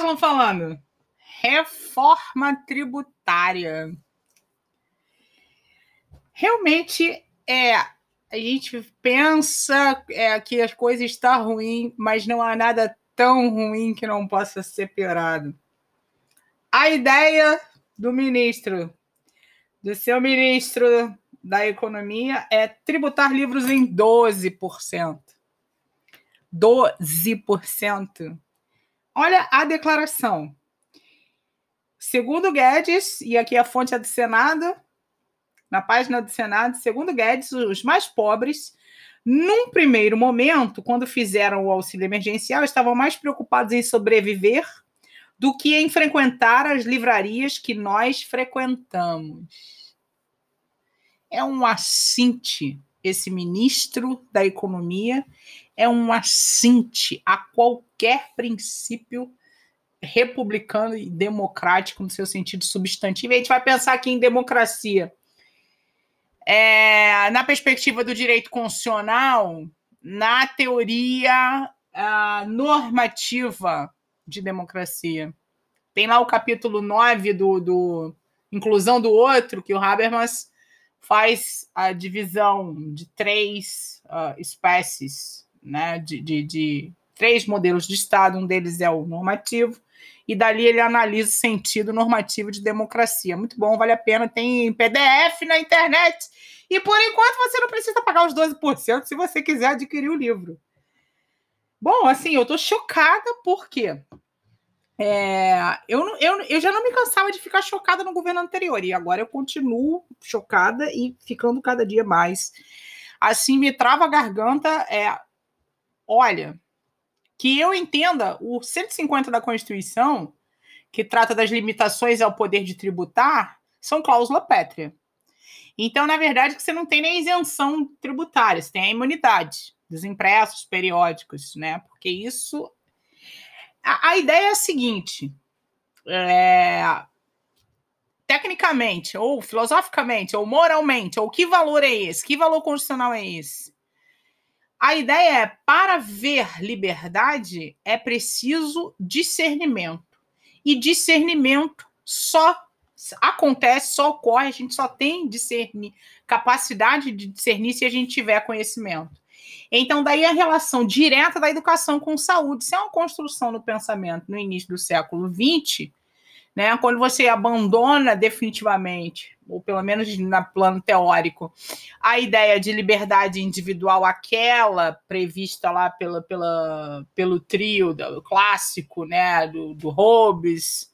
Aslan falando. Reforma tributária. Realmente é. A gente pensa é, que as coisas estão ruins, mas não há nada tão ruim que não possa ser piorado. A ideia do ministro, do seu ministro da Economia, é tributar livros em 12%. 12%. Olha a declaração. Segundo Guedes, e aqui a fonte é do Senado, na página do Senado, segundo Guedes, os mais pobres, num primeiro momento, quando fizeram o auxílio emergencial, estavam mais preocupados em sobreviver do que em frequentar as livrarias que nós frequentamos. É um assinte esse ministro da Economia é um assinte a qualquer princípio republicano e democrático no seu sentido substantivo. E a gente vai pensar aqui em democracia. É, na perspectiva do direito constitucional, na teoria normativa de democracia. Tem lá o capítulo 9 do, do Inclusão do Outro, que o Habermas faz a divisão de três uh, espécies, né, de, de, de, três modelos de Estado, um deles é o normativo, e dali ele analisa o sentido normativo de democracia. Muito bom, vale a pena, tem PDF na internet, e por enquanto você não precisa pagar os 12% se você quiser adquirir o livro. Bom, assim, eu tô chocada porque é, eu, eu, eu já não me cansava de ficar chocada no governo anterior, e agora eu continuo chocada e ficando cada dia mais. Assim, me trava a garganta. É, olha, que eu entenda, o 150 da Constituição, que trata das limitações ao poder de tributar, são cláusula pétrea. Então, na verdade, você não tem nem isenção tributária, você tem a imunidade dos impressos periódicos, né? Porque isso a, a ideia é a seguinte: é, tecnicamente, ou filosoficamente, ou moralmente, ou que valor é esse? Que valor constitucional é esse? A ideia é: para ver liberdade é preciso discernimento. E discernimento só acontece, só ocorre, a gente só tem discernir, capacidade de discernir se a gente tiver conhecimento. Então, daí a relação direta da educação com saúde. Isso é uma construção no pensamento no início do século XX, né? quando você abandona definitivamente, ou pelo menos no plano teórico, a ideia de liberdade individual, aquela prevista lá pela, pela, pelo trio do, clássico, né? do, do Hobbes,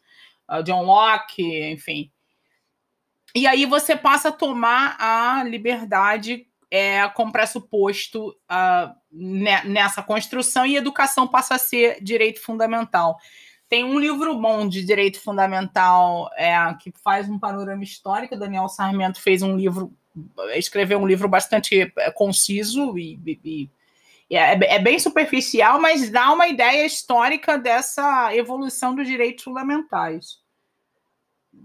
uh, John Locke, enfim. E aí você passa a tomar a liberdade é, com pressuposto uh, nessa construção e educação passa a ser direito fundamental. Tem um livro bom de direito fundamental é, que faz um panorama histórico. Daniel Sarmento fez um livro, escreveu um livro bastante é, conciso e, e, e é, é, bem superficial, mas dá uma ideia histórica dessa evolução dos direitos fundamentais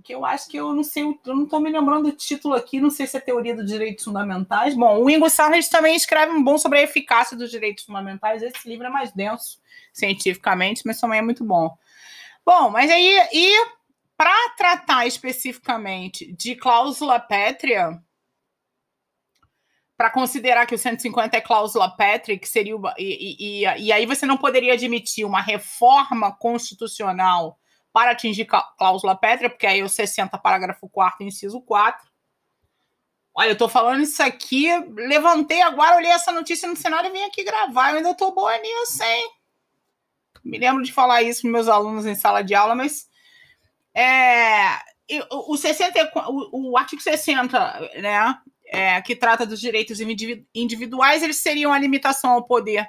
que eu acho que eu não sei, eu não estou me lembrando do título aqui, não sei se é teoria dos direitos fundamentais. Bom, o Ingo Sarnes também escreve um bom sobre a eficácia dos direitos fundamentais. Esse livro é mais denso cientificamente, mas também é muito bom. Bom, mas aí, e para tratar especificamente de cláusula pétrea, para considerar que o 150 é cláusula pétrea, que seria. E, e, e aí você não poderia admitir uma reforma constitucional para atingir cláusula pétrea, porque aí é o 60, parágrafo 4, inciso 4. Olha, eu tô falando isso aqui, levantei agora, olhei essa notícia no cenário e vim aqui gravar. Eu ainda tô boa nisso, hein? Me lembro de falar isso para meus alunos em sala de aula, mas é, o, 60, o, o artigo 60, né, é, que trata dos direitos individuais, eles seriam a limitação ao poder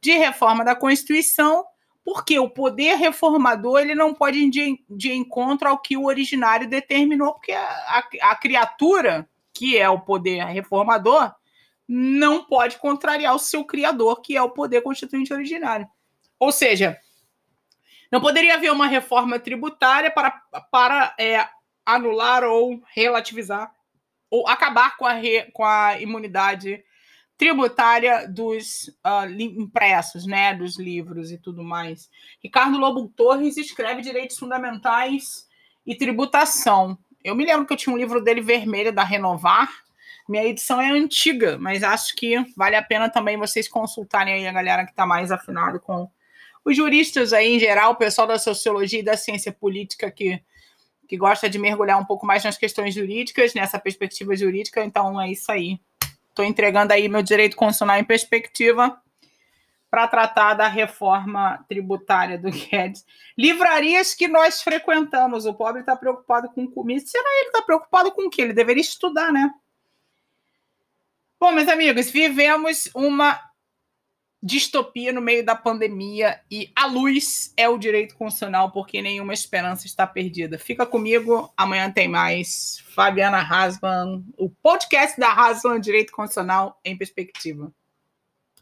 de reforma da Constituição porque o poder reformador ele não pode ir de, encontro ao que o originário determinou, porque a, a, a criatura, que é o poder reformador, não pode contrariar o seu criador, que é o poder constituinte originário. Ou seja, não poderia haver uma reforma tributária para, para é, anular ou relativizar ou acabar com a, re, com a imunidade tributária dos uh, impressos, né, dos livros e tudo mais. Ricardo Lobo Torres escreve direitos fundamentais e tributação. Eu me lembro que eu tinha um livro dele vermelho da Renovar. Minha edição é antiga, mas acho que vale a pena também vocês consultarem aí a galera que está mais afinado com os juristas aí em geral, o pessoal da sociologia e da ciência política que, que gosta de mergulhar um pouco mais nas questões jurídicas, nessa perspectiva jurídica. Então é isso aí. Estou entregando aí meu direito constitucional em perspectiva para tratar da reforma tributária do Guedes. Livrarias que nós frequentamos. O pobre está preocupado com comida. Será ele está preocupado com o quê? Ele deveria estudar, né? Bom, meus amigos, vivemos uma distopia no meio da pandemia e a luz é o direito constitucional porque nenhuma esperança está perdida. Fica comigo, amanhã tem mais. Fabiana Hasman, o podcast da Hasman Direito Constitucional em Perspectiva.